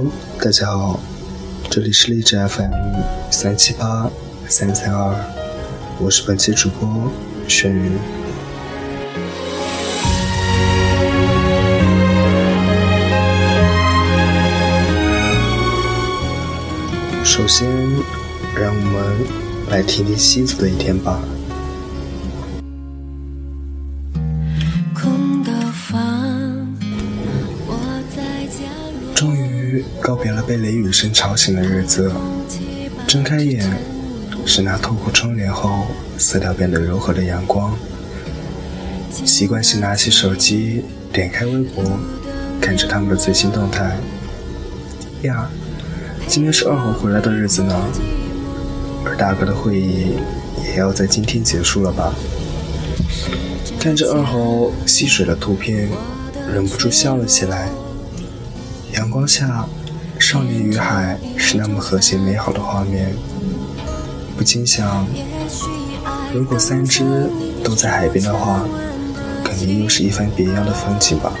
Hello，大家好，这里是荔枝 FM 三七八三三二，我是本期主播轩宇。首先，让我们来听听西子的一天吧。终于告别了被雷雨声吵醒的日子，睁开眼是那透过窗帘后色调变得柔和的阳光。习惯性拿起手机，点开微博，看着他们的最新动态。呀，今天是二猴回来的日子呢，而大哥的会议也要在今天结束了吧？看着二猴戏水的图片，忍不住笑了起来。阳光下，少年与海是那么和谐美好的画面。不禁想，如果三只都在海边的话，肯定又是一番别样的风景吧。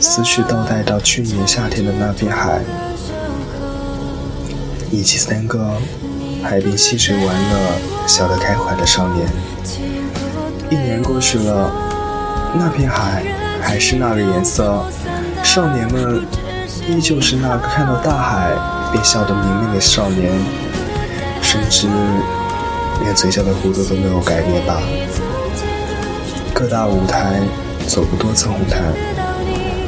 思绪倒带到去年夏天的那片海，以及三个海边戏水玩乐、笑得开怀的少年。一年过去了，那片海还是那个颜色。少年们依旧是那个看到大海便笑得明媚的少年，甚至连嘴角的弧度都没有改变吧。各大舞台走过多次红毯，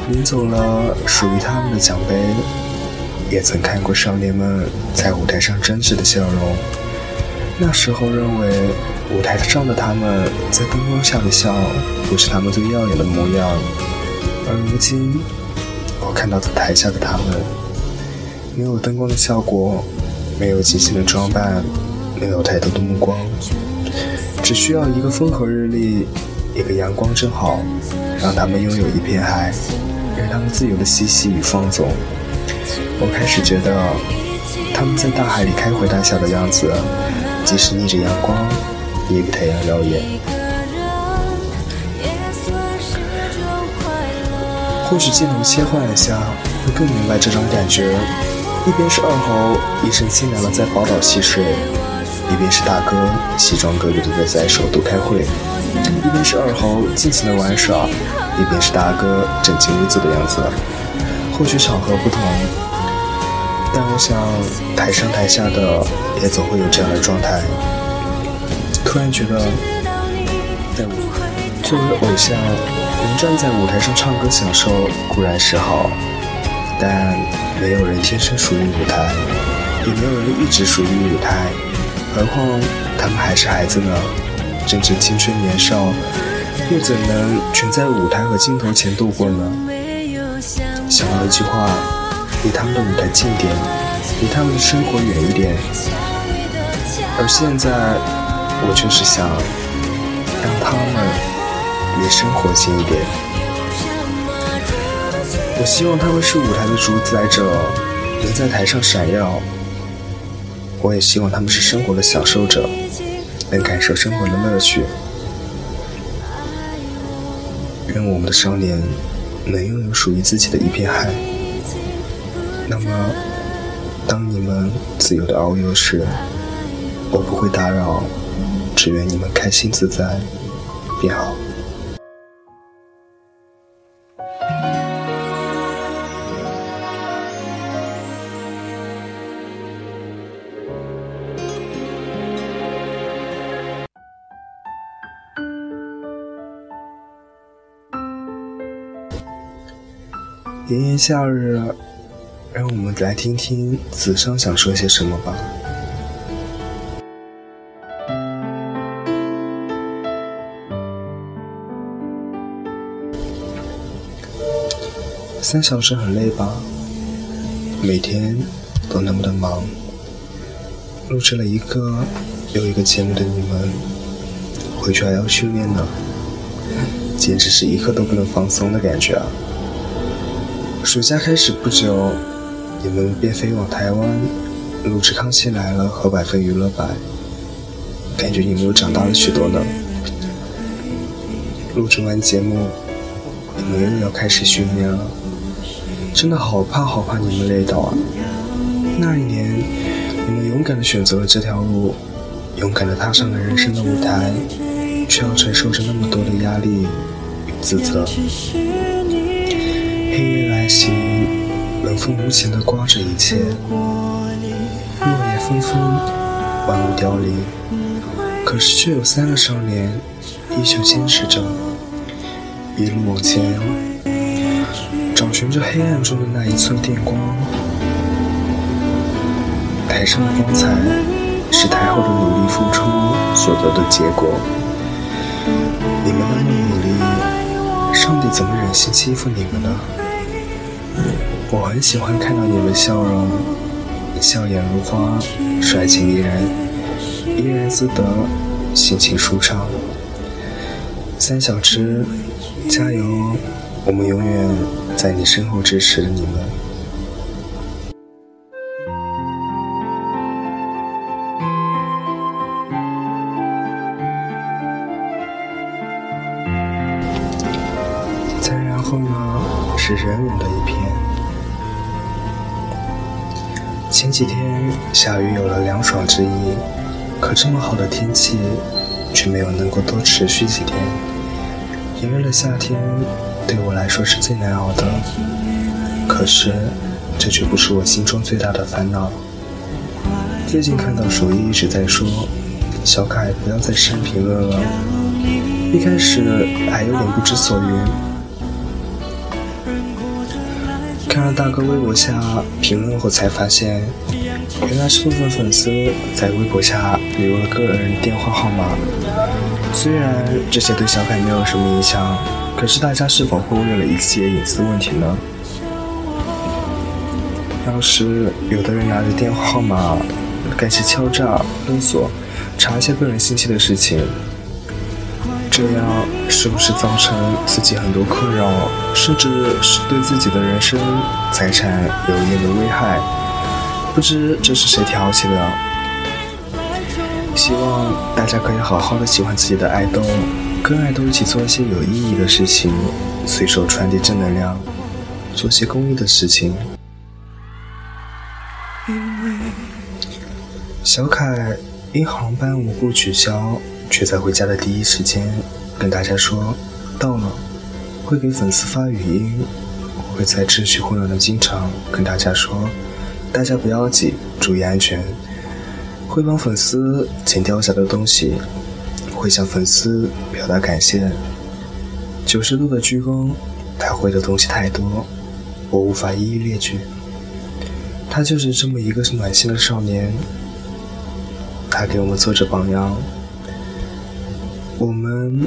领走了属于他们的奖杯，也曾看过少年们在舞台上真挚的笑容。那时候认为舞台上的他们在灯光下的笑不是他们最耀眼的模样，而如今。我看到的台下的他们，没有灯光的效果，没有精心的装扮，没有太多的目光，只需要一个风和日丽，一个阳光正好，让他们拥有一片海，让他们自由的嬉戏与放纵。我开始觉得，他们在大海里开怀大笑的样子，即使逆着阳光，也比太阳耀眼。或许镜头切换一下，会更明白这种感觉。一边是二猴一身清凉的在宝岛戏水，一边是大哥西装革履的在首都开会。一边是二猴尽情的玩耍，一边是大哥正襟危坐的样子。或许场合不同，但我想台上台下的也总会有这样的状态。突然觉得，在作为偶像。能站在舞台上唱歌享受固然是好，但没有人天生属于舞台，也没有人一直属于舞台。何况他们还是孩子呢，正值青春年少，又怎能全在舞台和镜头前度过呢？想到一句话：离他们的舞台近点，离他们的生活远一点。而现在，我就是想让他们。离生活近一点。我希望他们是舞台的主宰者，能在台上闪耀。我也希望他们是生活的享受者，能感受生活的乐趣。愿我们的少年能拥有属于自己的一片海。那么，当你们自由的遨游时，我不会打扰，只愿你们开心自在，便好。炎炎夏日，让我们来听听子商想说些什么吧。三小时很累吧？每天都那么的忙，录制了一个又一个节目的你们，回去还要训练呢，简直是一刻都不能放松的感觉啊！暑假开始不久，你们便飞往台湾录制《康熙来了》和《百分娱乐百》，感觉你们又长大了许多呢。录制完节目，你们又要开始训练了。真的好怕好怕你们累倒啊！那一年，你们勇敢的选择了这条路，勇敢的踏上了人生的舞台，却要承受着那么多的压力与自责。黑夜来袭，冷风无情的刮着一切，落叶纷纷，万物凋零，可是却有三个少年依旧坚持着，一路往前。找寻着黑暗中的那一寸电光，台上的光彩是台后的努力付出所得的结果。你们那么努力，上帝怎么忍心欺负你们呢？我很喜欢看到你们笑容，笑颜如花，帅气怡人，怡然自得，心情舒畅。三小只，加油！我们永远在你身后支持着你们。再然后呢，是人人的一片。前几天下雨有了凉爽之意，可这么好的天气，却没有能够多持续几天。炎热的夏天。对我来说是最难熬的，可是这却不是我心中最大的烦恼。最近看到鼠一一直在说：“小凯不要再删评论了。”一开始还有点不知所云，看了大哥微博下评论后才发现，原来是部分粉丝在微博下留了个人电话号码。虽然这些对小凯没有什么影响。可是大家是否忽略了一些隐私问题呢？要是有的人拿着电话号码干些敲诈勒索、查一些个人信息的事情，这样是不是造成自己很多困扰，甚至是对自己的人生财产有一定的危害？不知这是谁挑起的？希望大家可以好好的喜欢自己的爱豆。跟爱豆一起做一些有意义的事情，随手传递正能量，做些公益的事情。小凯因航班无故取消，却在回家的第一时间跟大家说到了，会给粉丝发语音，会在秩序混乱的机场跟大家说，大家不要挤，注意安全，会帮粉丝捡掉下的东西。会向粉丝表达感谢，九十度的鞠躬。他会的东西太多，我无法一一列举。他就是这么一个暖心的少年，他给我们做着榜样。我们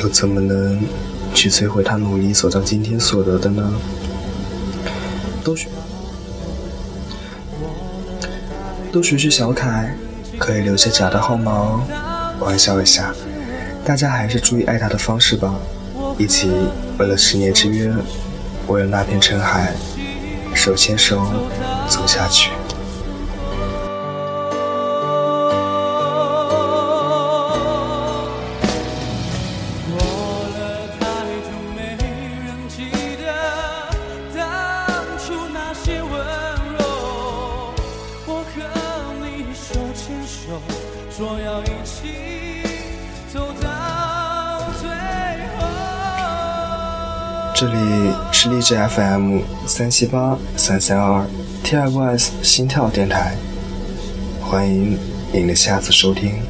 又怎么能去摧毁他努力走到今天所得的呢？都学都学学小凯，可以留下假的号码哦。玩笑一下，大家还是注意爱他的方式吧。一起为了十年之约，为了那片尘海，手牵手走下去。我要一起走这里是荔枝 FM 三七八三三二 TFS 心跳电台，欢迎您的下次收听。